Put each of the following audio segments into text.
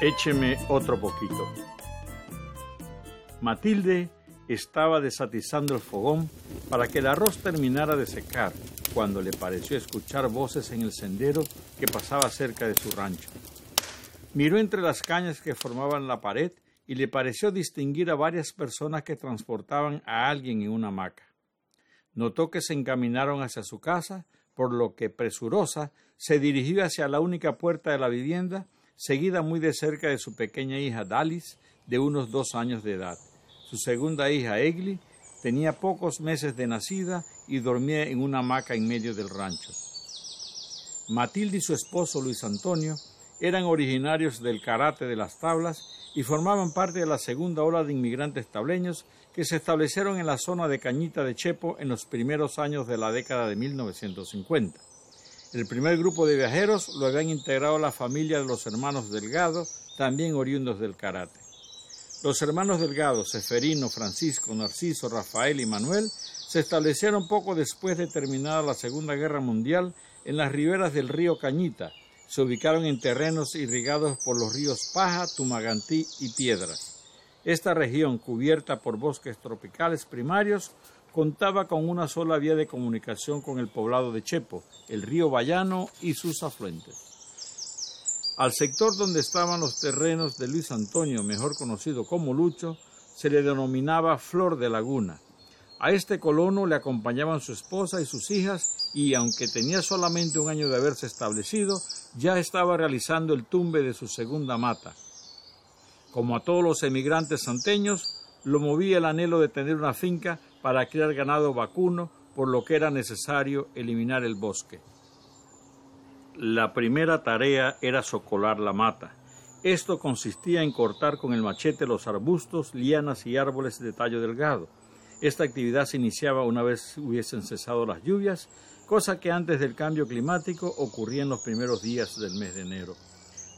Écheme otro poquito. Matilde estaba desatizando el fogón para que el arroz terminara de secar cuando le pareció escuchar voces en el sendero que pasaba cerca de su rancho. Miró entre las cañas que formaban la pared y le pareció distinguir a varias personas que transportaban a alguien en una hamaca. Notó que se encaminaron hacia su casa, por lo que presurosa se dirigió hacia la única puerta de la vivienda seguida muy de cerca de su pequeña hija Dalis, de unos dos años de edad. Su segunda hija, Egli, tenía pocos meses de nacida y dormía en una hamaca en medio del rancho. Matilde y su esposo Luis Antonio eran originarios del karate de las tablas y formaban parte de la segunda ola de inmigrantes tableños que se establecieron en la zona de Cañita de Chepo en los primeros años de la década de 1950. El primer grupo de viajeros lo habían integrado la familia de los hermanos Delgado, también oriundos del karate. Los hermanos Delgado, Seferino, Francisco, Narciso, Rafael y Manuel, se establecieron poco después de terminada la Segunda Guerra Mundial en las riberas del río Cañita. Se ubicaron en terrenos irrigados por los ríos Paja, Tumagantí y Piedras. Esta región, cubierta por bosques tropicales primarios, contaba con una sola vía de comunicación con el poblado de Chepo, el río Bayano y sus afluentes. Al sector donde estaban los terrenos de Luis Antonio, mejor conocido como Lucho, se le denominaba Flor de Laguna. A este colono le acompañaban su esposa y sus hijas y, aunque tenía solamente un año de haberse establecido, ya estaba realizando el tumbe de su segunda mata. Como a todos los emigrantes santeños, lo movía el anhelo de tener una finca para criar ganado vacuno, por lo que era necesario eliminar el bosque. La primera tarea era socolar la mata. Esto consistía en cortar con el machete los arbustos, lianas y árboles de tallo delgado. Esta actividad se iniciaba una vez hubiesen cesado las lluvias, cosa que antes del cambio climático ocurría en los primeros días del mes de enero.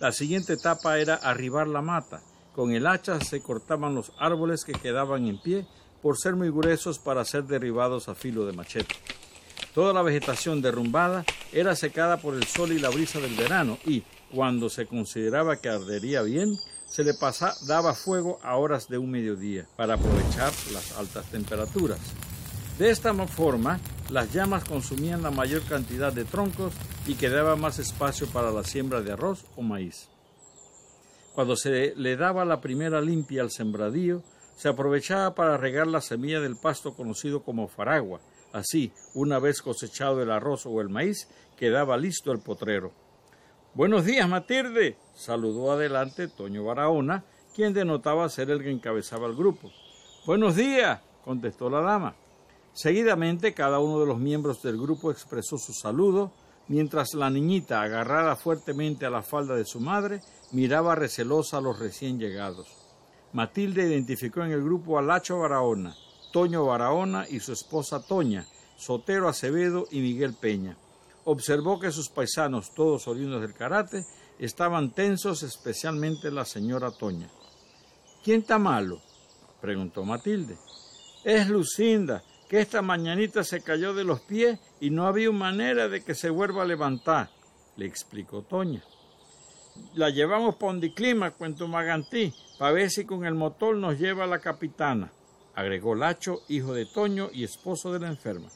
La siguiente etapa era arribar la mata. Con el hacha se cortaban los árboles que quedaban en pie por ser muy gruesos para ser derribados a filo de machete. Toda la vegetación derrumbada era secada por el sol y la brisa del verano y, cuando se consideraba que ardería bien, se le daba fuego a horas de un mediodía para aprovechar las altas temperaturas. De esta forma, las llamas consumían la mayor cantidad de troncos y quedaba más espacio para la siembra de arroz o maíz. Cuando se le daba la primera limpia al sembradío, se aprovechaba para regar la semilla del pasto conocido como faragua. Así, una vez cosechado el arroz o el maíz, quedaba listo el potrero. Buenos días, Matilde, saludó adelante Toño Barahona, quien denotaba ser el que encabezaba el grupo. Buenos días, contestó la dama. Seguidamente, cada uno de los miembros del grupo expresó su saludo, mientras la niñita, agarrada fuertemente a la falda de su madre, miraba recelosa a los recién llegados. Matilde identificó en el grupo a Lacho Barahona, Toño Barahona y su esposa Toña, Sotero Acevedo y Miguel Peña. Observó que sus paisanos, todos oriundos del karate, estaban tensos, especialmente la señora Toña. ¿Quién está malo? preguntó Matilde. Es Lucinda, que esta mañanita se cayó de los pies y no había manera de que se vuelva a levantar, le explicó Toña. La llevamos por Ondiclima, cuento Magantí, para ver si con el motor nos lleva a la capitana, agregó Lacho, hijo de Toño y esposo de la enferma.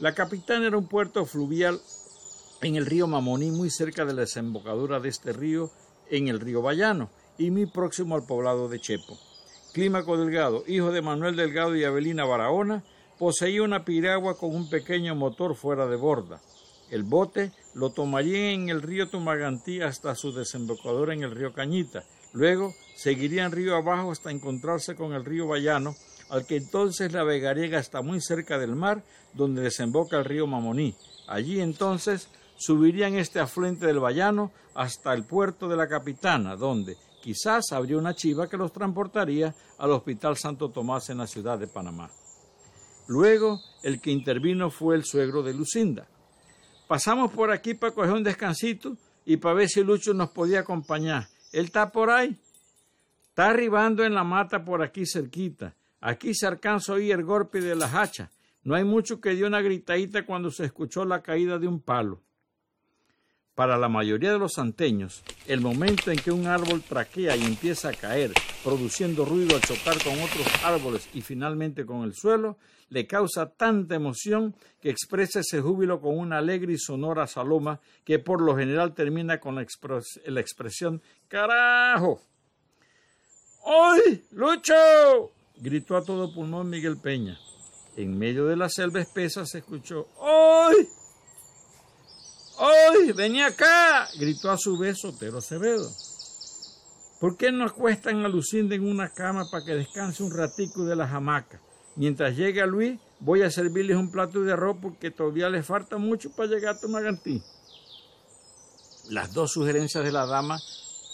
La capitana era un puerto fluvial en el río Mamoní, muy cerca de la desembocadura de este río en el río Bayano y muy próximo al poblado de Chepo. Clímaco Delgado, hijo de Manuel Delgado y Avelina Barahona, poseía una piragua con un pequeño motor fuera de borda. El bote lo tomaría en el río Tumagantí hasta su desembocadura en el río Cañita, Luego seguirían río abajo hasta encontrarse con el río Bayano, al que entonces navegaría hasta muy cerca del mar, donde desemboca el río Mamoní. Allí entonces subirían este afluente del Bayano hasta el puerto de la Capitana, donde quizás habría una chiva que los transportaría al Hospital Santo Tomás en la ciudad de Panamá. Luego, el que intervino fue el suegro de Lucinda. Pasamos por aquí para coger un descansito y para ver si Lucho nos podía acompañar. Él está por ahí. Está arribando en la mata por aquí cerquita. Aquí se alcanza a oír el golpe de las hachas. No hay mucho que dio una gritadita cuando se escuchó la caída de un palo. Para la mayoría de los santeños, el momento en que un árbol traquea y empieza a caer, produciendo ruido al chocar con otros árboles y finalmente con el suelo, le causa tanta emoción que expresa ese júbilo con una alegre y sonora saloma que por lo general termina con la, expresión ¡Carajo! ¡Hoy, Lucho! gritó a todo pulmón Miguel Peña. En medio de la selva espesa se escuchó ¡Hoy! ¡Hoy! ¡Venía acá! gritó a su vez Sotero Acevedo. ¿Por qué no acuestan a Lucinda en una cama para que descanse un ratico de la hamaca? Mientras llega Luis, voy a servirles un plato de arroz porque todavía les falta mucho para llegar a Tomagantí. Las dos sugerencias de la dama,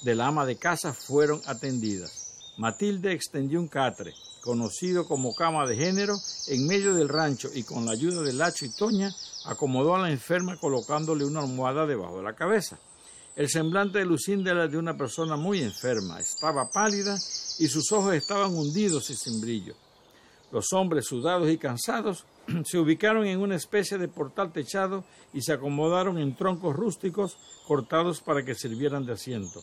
de la ama de casa, fueron atendidas. Matilde extendió un catre, conocido como cama de género, en medio del rancho y con la ayuda de Lacho y Toña acomodó a la enferma colocándole una almohada debajo de la cabeza. El semblante de Lucinda era de una persona muy enferma, estaba pálida y sus ojos estaban hundidos y sin brillo. Los hombres, sudados y cansados, se ubicaron en una especie de portal techado y se acomodaron en troncos rústicos cortados para que sirvieran de asiento.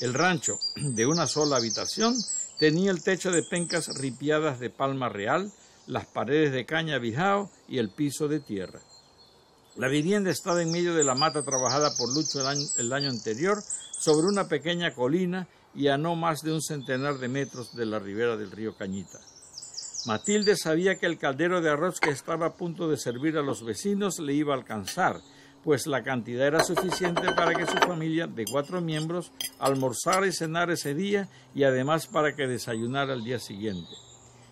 El rancho, de una sola habitación, tenía el techo de pencas ripiadas de palma real, las paredes de caña bijao y el piso de tierra. La vivienda estaba en medio de la mata trabajada por Lucho el año, el año, anterior, sobre una pequeña colina y a no más de un centenar de metros de la ribera del río Cañita. Matilde sabía que el caldero de arroz que estaba a punto de servir a los vecinos le iba a alcanzar, pues la cantidad era suficiente para que su familia de cuatro miembros almorzara y cenara ese día y además para que desayunara al día siguiente.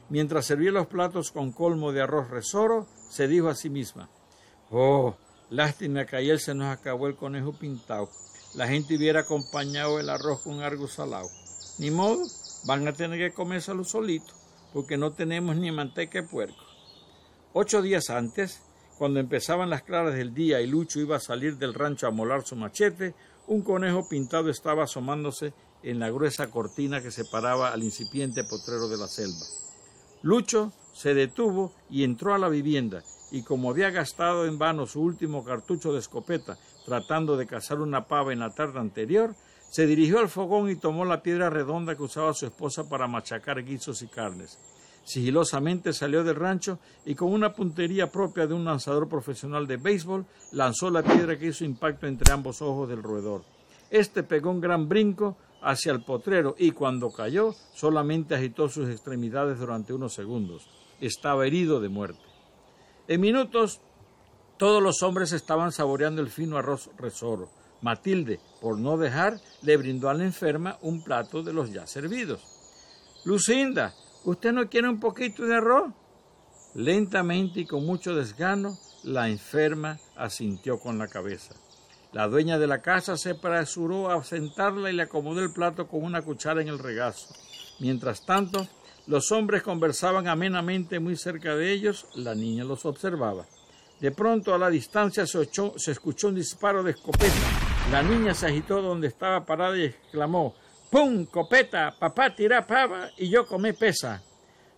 Mientras servía los platos con colmo de arroz resoro, se dijo a sí misma Oh, lástima que ayer se nos acabó el conejo pintado. La gente hubiera acompañado el arroz con algo salado. Ni modo, van a tener que comérselo solito, porque no tenemos ni manteca de puerco. Ocho días antes, cuando empezaban las claras del día y Lucho iba a salir del rancho a molar su machete, un conejo pintado estaba asomándose en la gruesa cortina que separaba al incipiente potrero de la selva. Lucho se detuvo y entró a la vivienda y como había gastado en vano su último cartucho de escopeta tratando de cazar una pava en la tarde anterior, se dirigió al fogón y tomó la piedra redonda que usaba su esposa para machacar guisos y carnes. Sigilosamente salió del rancho y con una puntería propia de un lanzador profesional de béisbol lanzó la piedra que hizo impacto entre ambos ojos del roedor. Este pegó un gran brinco hacia el potrero y cuando cayó solamente agitó sus extremidades durante unos segundos. Estaba herido de muerte. En minutos todos los hombres estaban saboreando el fino arroz resoro. Matilde, por no dejar, le brindó a la enferma un plato de los ya servidos. Lucinda, ¿usted no quiere un poquito de arroz? Lentamente y con mucho desgano, la enferma asintió con la cabeza. La dueña de la casa se apresuró a sentarla y le acomodó el plato con una cuchara en el regazo. Mientras tanto, los hombres conversaban amenamente muy cerca de ellos, la niña los observaba. De pronto a la distancia se, se, escuchó un disparo de escopeta. La niña se agitó donde estaba parada y exclamó ¡Pum! ¡Copeta! Papá tira pava y yo comé pesa.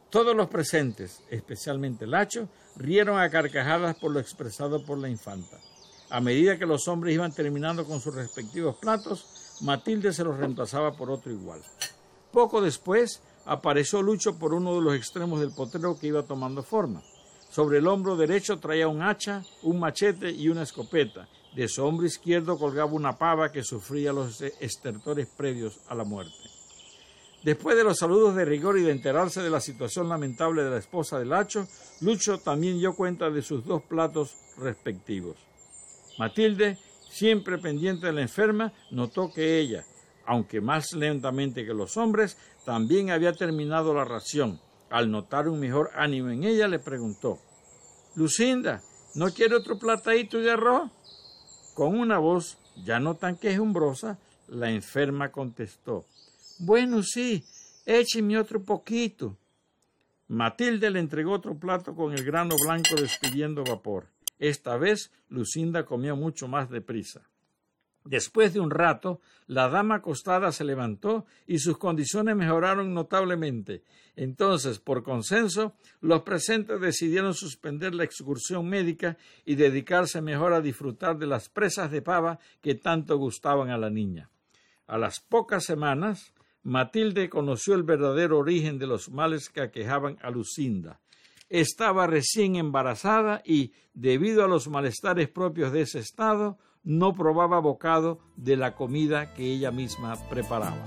Todos los presentes, especialmente Lacho, rieron a carcajadas por lo expresado por la infanta. A medida que los hombres iban terminando con sus respectivos platos, Matilde se los reemplazaba por otro igual. Poco después, apareció Lucho por uno de los extremos del potrero que iba tomando forma. Sobre el hombro derecho traía un hacha, un machete y una escopeta. De su hombro izquierdo colgaba una pava que sufría los estertores previos a la muerte. Después de los saludos de rigor y de enterarse de la situación lamentable de la esposa del hacho, Lucho también dio cuenta de sus dos platos respectivos. Matilde, siempre pendiente de la enferma, notó que ella, aunque más lentamente que los hombres, también había terminado la ración. Al notar un mejor ánimo en ella, le preguntó Lucinda, ¿no quiere otro platadito de arroz? Con una voz ya no tan quejumbrosa, la enferma contestó Bueno, sí, écheme otro poquito. Matilde le entregó otro plato con el grano blanco despidiendo vapor. Esta vez Lucinda comió mucho más deprisa. Después de un rato, la dama acostada se levantó y sus condiciones mejoraron notablemente. Entonces, por consenso, los presentes decidieron suspender la excursión médica y dedicarse mejor a disfrutar de las presas de pava que tanto gustaban a la niña. A las pocas semanas, Matilde conoció el verdadero origen de los males que aquejaban a Lucinda. Estaba recién embarazada y, debido a los malestares propios de ese estado, no probaba bocado de la comida que ella misma preparaba.